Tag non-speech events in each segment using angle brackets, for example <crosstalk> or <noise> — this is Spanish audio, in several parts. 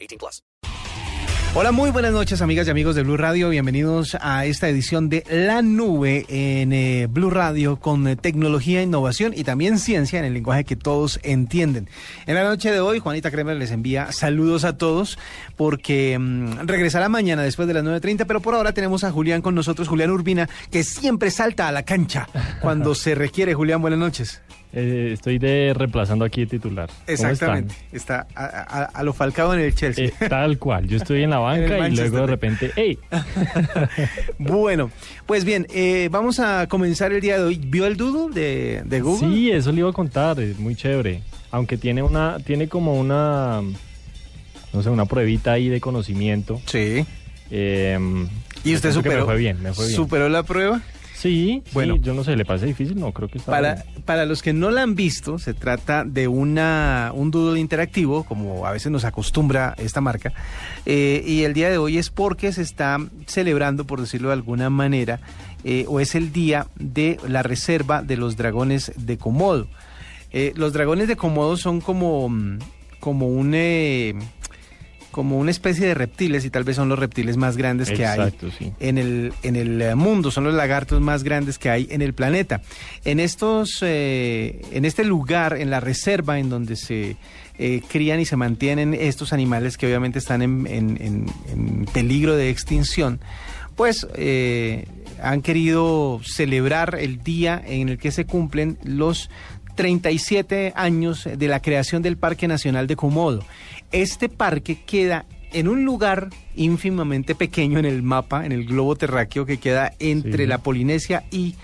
18 plus. Hola, muy buenas noches amigas y amigos de Blue Radio. Bienvenidos a esta edición de La Nube en eh, Blue Radio con eh, tecnología, innovación y también ciencia en el lenguaje que todos entienden. En la noche de hoy, Juanita Kremer les envía saludos a todos porque mm, regresará mañana después de las 9.30, pero por ahora tenemos a Julián con nosotros, Julián Urbina, que siempre salta a la cancha cuando se requiere. Julián, buenas noches. Eh, estoy de reemplazando aquí el titular. ¿Cómo Exactamente. Está a, a- a lo falcado en el Chelsea. Tal cual. Yo estoy en la <laughs> banca y luego de repente, ¡hey! <laughs> <laughs> Bueno, pues bien, eh, vamos a comenzar el día de hoy. ¿Vio el doodle de, de Google? Sí, eso le iba a contar. Es muy chévere. Aunque tiene una, tiene como una, no sé, una pruebita ahí de conocimiento. Sí. Eh, ¿Y usted superó? Me fue bien, me fue bien. ¿Superó la prueba? Sí, Bueno. yo no sé, ¿le parece difícil? No, creo que está Para, bien. para los que no la han visto, se trata de una, un doodle interactivo, como a veces nos acostumbra esta marca, eh, y el día de hoy es porque se está celebrando, por decirlo de alguna manera, eh, o es el día de la reserva de los dragones de Komodo. Eh, los dragones de Komodo son como, mm, como un... como una especie de reptiles y tal vez son los reptiles más grandes que hay sí. en el, en el eh, mundo, son los lagartos más grandes que hay en el planeta. En estos, eh, en este lugar, en la reserva en donde se eh, crían y se mantienen estos animales que obviamente están en, en- en- en peligro de extinción, pues eh, han querido celebrar el día en el que se cumplen los 37 años de la creación del Parque Nacional de Komodo. Este parque queda en un lugar ínfimamente pequeño en el mapa, en el globo terráqueo que queda entre Sí. la Polinesia y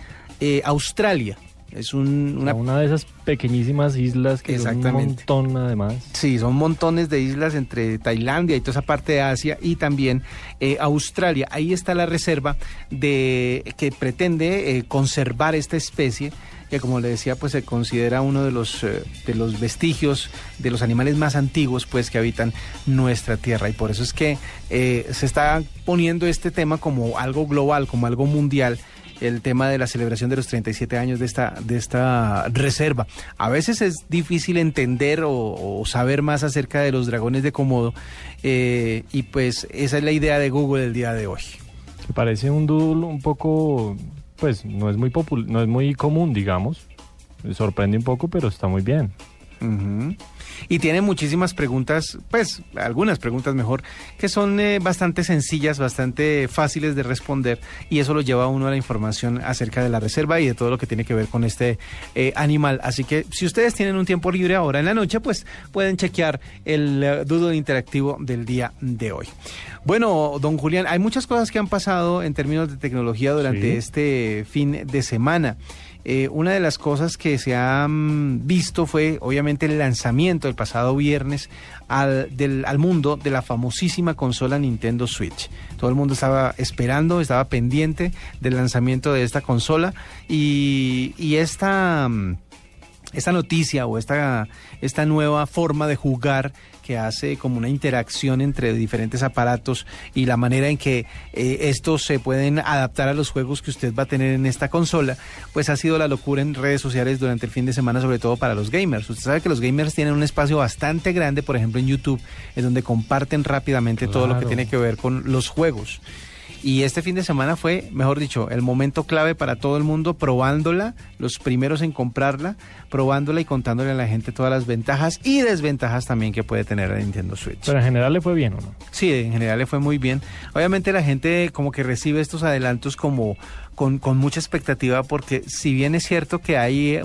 eh, Australia. Es un- una Una de esas pequeñísimas islas que son un Exactamente. montón además. Sí, son montones de islas entre Tailandia y toda esa parte de Asia y también eh, Australia. Ahí está la reserva de que pretende eh, conservar esta especie que como le decía pues se considera uno de los eh, de los vestigios de los animales más antiguos pues que habitan nuestra tierra y por eso es que se está poniendo este tema como algo global, como algo mundial el tema de la celebración de los 37 años de esta, de esta reserva. A veces es difícil entender o, saber más acerca de los dragones de Komodo eh, y pues esa es la idea de Google el día de hoy. Parece un doodle un poco, pues no es muy popul no es muy común, digamos. Sorprende un poco, pero está muy bien. Y tiene muchísimas preguntas, pues algunas preguntas mejor, que son eh, bastante sencillas, bastante fáciles de responder y eso lo lleva a uno a la información acerca de la reserva y de todo lo que tiene que ver con este eh, animal. Así que si ustedes tienen un tiempo libre ahora en la noche, pues pueden chequear el eh, doodle interactivo del día de hoy. Bueno, don Julián, hay muchas cosas que han pasado en términos de tecnología durante Sí. este fin de semana. Eh, una de las cosas que se han visto fue obviamente el lanzamiento el pasado viernes al, del, al mundo de la famosísima consola Nintendo Switch. Todo el mundo estaba esperando, estaba pendiente del lanzamiento de esta consola y, y esta, mm, esta noticia o esta, esta nueva forma de jugar que hace como una interacción entre diferentes aparatos y la manera en que eh, estos se pueden adaptar a los juegos que usted va a tener en esta consola, pues ha sido la locura en redes sociales durante el fin de semana, sobre todo para los gamers. Usted sabe que los gamers tienen un espacio bastante grande, por ejemplo en YouTube, en donde comparten rápidamente todo lo que tiene que ver con los juegos. Y este fin de semana fue, mejor dicho, el momento clave para todo el mundo, probándola, los primeros en comprarla, probándola y contándole a la gente todas las ventajas y desventajas también que puede tener la Nintendo Switch. Pero en general le fue bien, ¿o no? Sí, en general le fue muy bien. Obviamente la gente como que recibe estos adelantos como con, con mucha expectativa porque si bien es cierto que hay eh,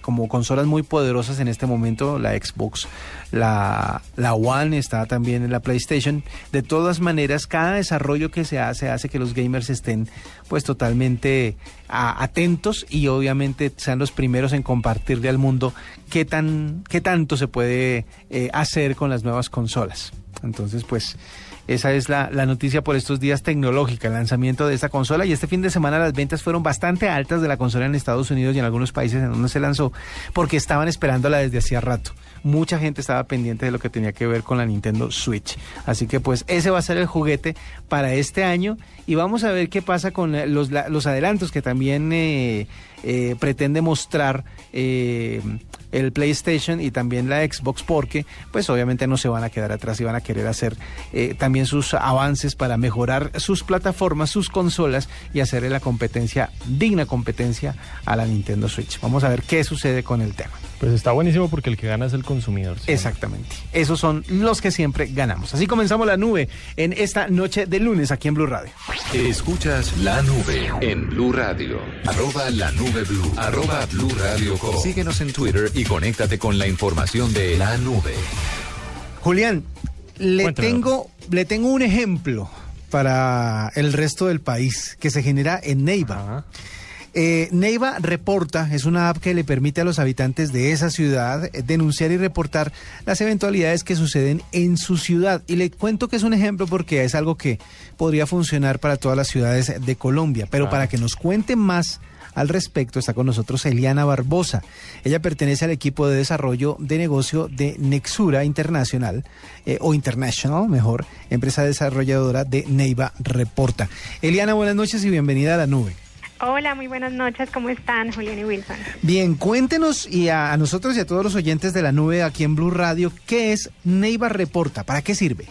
como consolas muy poderosas en este momento, la Xbox, la, la One está también en la PlayStation, de todas maneras cada desarrollo que se hace hace que los gamers estén pues totalmente atentos y obviamente sean los primeros en compartirle al mundo qué tan qué tanto se puede eh, hacer con las nuevas consolas. Entonces, pues esa es la, la noticia por estos días tecnológica, el lanzamiento de esta consola. Y este fin de semana las ventas fueron bastante altas de la consola en Estados Unidos y en algunos países en donde se lanzó, porque estaban esperándola desde hacía rato. Mucha gente estaba pendiente de lo que tenía que ver con la Nintendo Switch. Así que pues ese va a ser el juguete para este año y vamos a ver qué pasa con eh, los, los adelantos que también eh, eh, pretende mostrar el PlayStation y también la Xbox porque pues obviamente no se van a quedar atrás y van a querer hacer también sus avances para mejorar sus plataformas, sus consolas y hacerle la competencia, digna competencia a la Nintendo Switch. Vamos a ver qué sucede con el tema. Pues está buenísimo porque el que gana es el consumidor. ¿sí? Exactamente. Esos son los que siempre ganamos. Así comenzamos la nube en esta noche de lunes aquí en Blue Radio. Escuchas la nube en Blue Radio. Arroba la nube blue. Arroba blue radio com. Síguenos en Twitter y conéctate con la información de la nube. Julián, le Cuéntame, tengo, le tengo un ejemplo para el resto del país que se genera en Neiva. Ajá. Eh, Neiva Reporta es una app que le permite a los habitantes de esa ciudad eh, denunciar y reportar las eventualidades que suceden en su ciudad. Y le cuento que es un ejemplo porque es algo que podría funcionar para todas las ciudades de Colombia. Pero Ah. para que nos cuente más al respecto está con nosotros Eliana Barbosa. Ella pertenece al equipo de desarrollo de negocio de Nexura Internacional, eh, o International, mejor, empresa desarrolladora de Neiva Reporta. Eliana, buenas noches y bienvenida a la nube. Hola, muy buenas noches. ¿Cómo están, Julián y Wilson? Bien, cuéntenos y a, a nosotros y a todos los oyentes de la nube aquí en Blue Radio, ¿qué es Neiva Reporta? ¿Para qué sirve?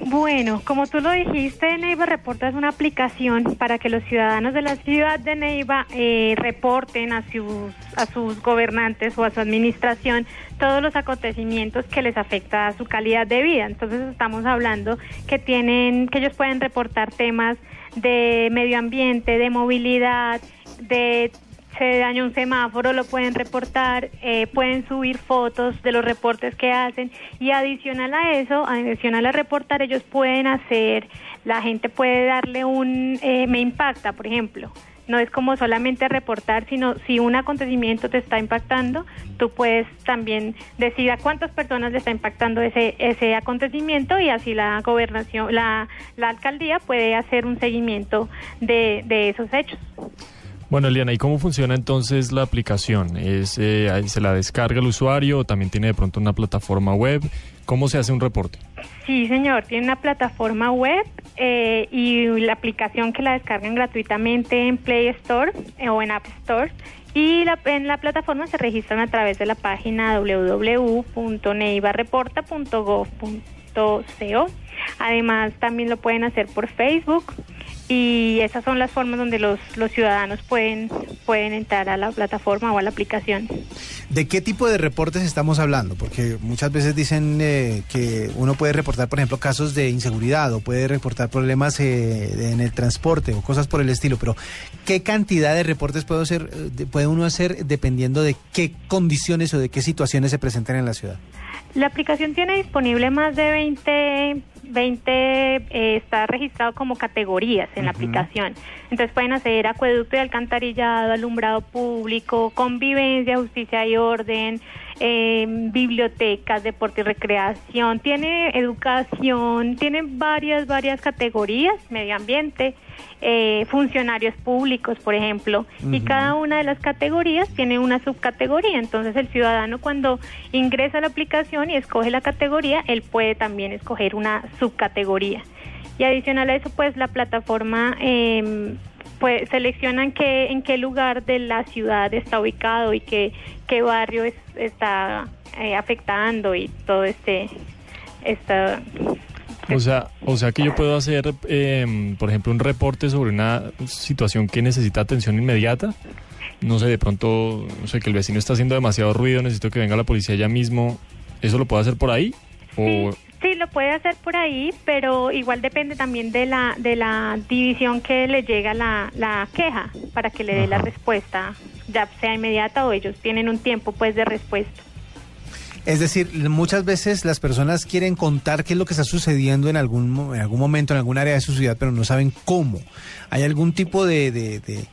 Bueno, como tú lo dijiste, Neiva Reporta es una aplicación para que los ciudadanos de la ciudad de Neiva eh, reporten a sus, a sus gobernantes o a su administración todos los acontecimientos que les afecta a su calidad de vida. Entonces estamos hablando que tienen, que ellos pueden reportar temas de medio ambiente, de movilidad, de se daña un semáforo, lo pueden reportar, eh, pueden subir fotos de los reportes que hacen y adicional a eso, adicional a reportar, ellos pueden hacer, la gente puede darle un, eh, me impacta, por ejemplo. No es como solamente reportar, sino si un acontecimiento te está impactando, tú puedes también decir a cuántas personas le está impactando ese ese acontecimiento y así la gobernación, la, la alcaldía puede hacer un seguimiento de, de esos hechos. Bueno, Eliana, ¿y cómo funciona entonces la aplicación? ¿Es, eh, ¿Se la descarga el usuario o también tiene de pronto una plataforma web? ¿Cómo se hace un reporte? Sí, señor, tiene una plataforma web eh, y la aplicación que la descargan gratuitamente en Play Store eh, o en App Store. Y la- en la plataforma se registran a través de la página www.neivareporta.gov.co. Además, también lo pueden hacer por Facebook y esas son las formas donde los, los ciudadanos pueden, pueden entrar a la plataforma o a la aplicación. ¿De qué tipo de reportes estamos hablando? Porque muchas veces dicen eh, que uno puede reportar, por ejemplo, casos de inseguridad o puede reportar problemas eh, en el transporte o cosas por el estilo, pero ¿qué cantidad de reportes puede, hacer, eh, de- puede uno hacer dependiendo de qué condiciones o de qué situaciones se presentan en la ciudad? La aplicación tiene disponible más de 20, 20 eh, está registrado como categorías en la aplicación. Entonces pueden hacer acueducto y alcantarillado, alumbrado público, convivencia, justicia y orden, eh, bibliotecas, deporte y recreación, tiene educación, tiene varias, varias categorías, medio ambiente, eh, funcionarios públicos, por ejemplo, y cada una de las categorías tiene una subcategoría. Entonces el ciudadano cuando ingresa a la aplicación y escoge la categoría, él puede también escoger una subcategoría. Y adicional a eso, pues la plataforma eh, pues selecciona en qué, en qué lugar de la ciudad está ubicado y qué, qué barrio es- está eh, afectando y todo este... Esta, O sea, o sea que yo puedo hacer, eh, por ejemplo, un reporte sobre una situación que necesita atención inmediata. No sé, de pronto, no sé, que el vecino está haciendo demasiado ruido, necesito que venga la policía ya mismo. ¿Eso lo puedo hacer por ahí? Sí, O, sí, lo puede hacer por ahí, pero igual depende también de la de la división que le llega la, la queja para que le dé la respuesta, ya sea inmediata o ellos tienen un tiempo pues de respuesta. Es decir, muchas veces las personas quieren contar qué es lo que está sucediendo en algún, en algún momento, en algún área de su ciudad, pero no saben cómo. ¿Hay algún tipo de, de, de-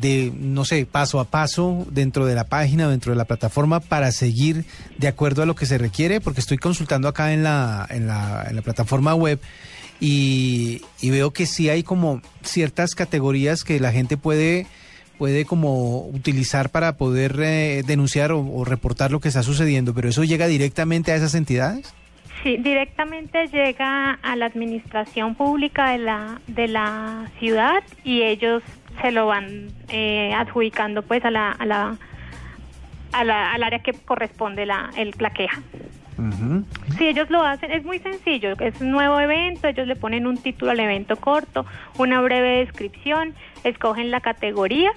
de, no sé, paso a paso dentro de la página, dentro de la plataforma para seguir de acuerdo a lo que se requiere? Porque estoy consultando acá en la, en la, en la plataforma web y, y veo que sí hay como ciertas categorías que la gente puede puede como utilizar para poder eh, denunciar o, o reportar lo que está sucediendo, pero eso llega directamente a esas entidades. Sí, directamente llega a la administración pública de la, de la ciudad y ellos se lo van eh, adjudicando pues a la, a la, a la- al área que corresponde la, el, la queja. Ujú. Si ellos lo hacen, es muy sencillo, es un nuevo evento, ellos le ponen un título al evento corto, una breve descripción, escogen la categoría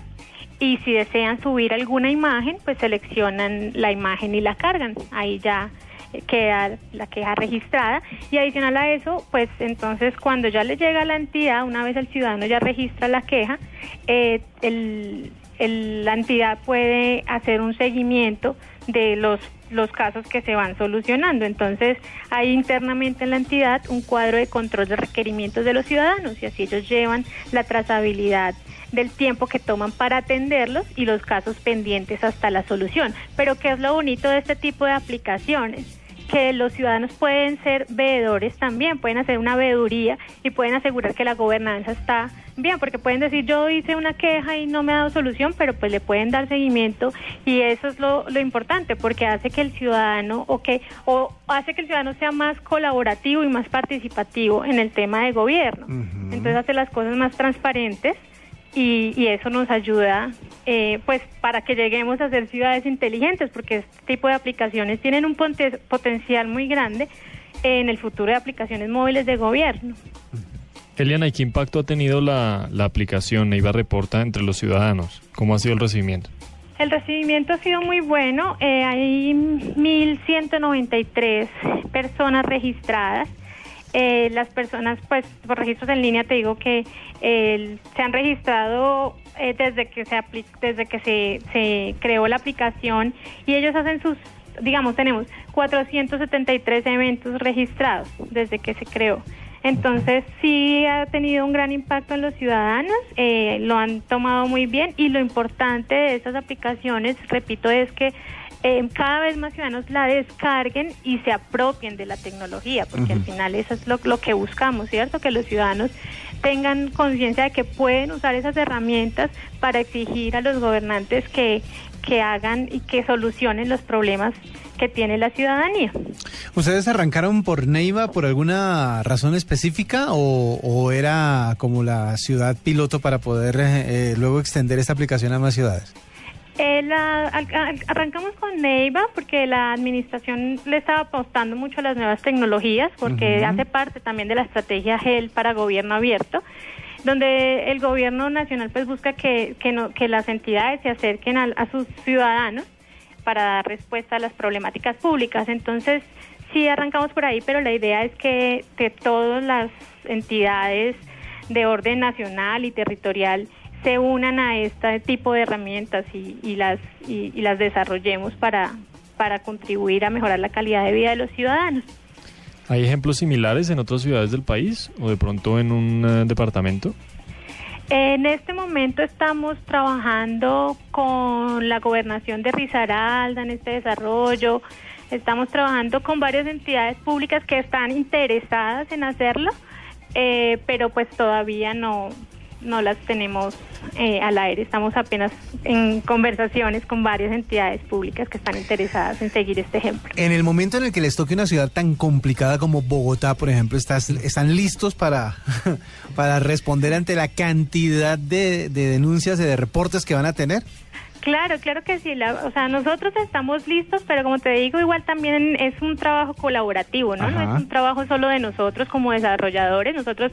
y si desean subir alguna imagen, pues seleccionan la imagen y la cargan. Ahí ya eh, queda la queja registrada y adicional a eso, pues entonces cuando ya le llega a la entidad, una vez el ciudadano ya registra la queja, eh, el- la entidad puede hacer un seguimiento de los los casos que se van solucionando. Entonces, hay internamente en la entidad un cuadro de control de requerimientos de los ciudadanos y así ellos llevan la trazabilidad del tiempo que toman para atenderlos y los casos pendientes hasta la solución. Pero ¿qué es lo bonito de este tipo de aplicaciones? que los ciudadanos pueden ser veedores también, pueden hacer una veeduría y pueden asegurar que la gobernanza está bien, porque pueden decir yo hice una queja y no me ha dado solución, pero pues le pueden dar seguimiento y eso es lo, lo importante, porque hace que el ciudadano o que o hace que el ciudadano sea más colaborativo y más participativo en el tema de gobierno. Entonces hace las cosas más transparentes y, y eso nos ayuda eh, pues para que lleguemos a ser ciudades inteligentes porque este tipo de aplicaciones tienen un potencial muy grande en el futuro de aplicaciones móviles de gobierno. Eliana, ¿y qué impacto ha tenido la, la aplicación Neiva Reporta entre los ciudadanos? ¿Cómo ha sido el recibimiento? El recibimiento ha sido muy bueno. Eh, hay 1.193 personas registradas. Eh, las personas, pues, por registros en línea, te digo que eh, se han registrado eh, desde que se desde que se, se creó la aplicación y ellos hacen sus, digamos, tenemos 473 eventos registrados desde que se creó. Entonces sí ha tenido un gran impacto en los ciudadanos, eh, lo han tomado muy bien y lo importante de estas aplicaciones, repito, es que eh, cada vez más ciudadanos la descarguen y se apropien de la tecnología, porque al final eso es lo, lo que buscamos, ¿cierto? Que los ciudadanos tengan conciencia de que pueden usar esas herramientas para exigir a los gobernantes que, que hagan y que solucionen los problemas que tiene la ciudadanía. ¿Ustedes arrancaron por Neiva por alguna razón específica o, o era como la ciudad piloto para poder eh, eh, luego extender esta aplicación a más ciudades? Eh, la- al- al- arrancamos con Neiva porque la administración le estaba apostando mucho a las nuevas tecnologías porque hace parte también de la estrategia GEL para gobierno abierto donde el gobierno nacional pues busca que, que, no- que las entidades se acerquen al- a, sus ciudadanos para dar respuesta a las problemáticas públicas. Entonces, sí arrancamos por ahí, pero la idea es que, que todas las entidades de orden nacional y territorial se unan a este tipo de herramientas y, y las y, y las desarrollemos para para contribuir a mejorar la calidad de vida de los ciudadanos. ¿Hay ejemplos similares en otras ciudades del país o de pronto en un eh, departamento? En este momento estamos trabajando con la gobernación de Risaralda en este desarrollo. Estamos trabajando con varias entidades públicas que están interesadas en hacerlo, eh, pero pues todavía no, no las tenemos eh, al aire. Estamos apenas en conversaciones con varias entidades públicas que están interesadas en seguir este ejemplo. En el momento en el que les toque una ciudad tan complicada como Bogotá, por ejemplo, ¿estás, ¿están listos para, <laughs> para responder ante la cantidad de, de denuncias y de reportes que van a tener? Claro, claro que sí. La- o sea, nosotros estamos listos, pero como te digo, igual también es un trabajo colaborativo, ¿no? No es un trabajo solo de nosotros como desarrolladores. Nosotros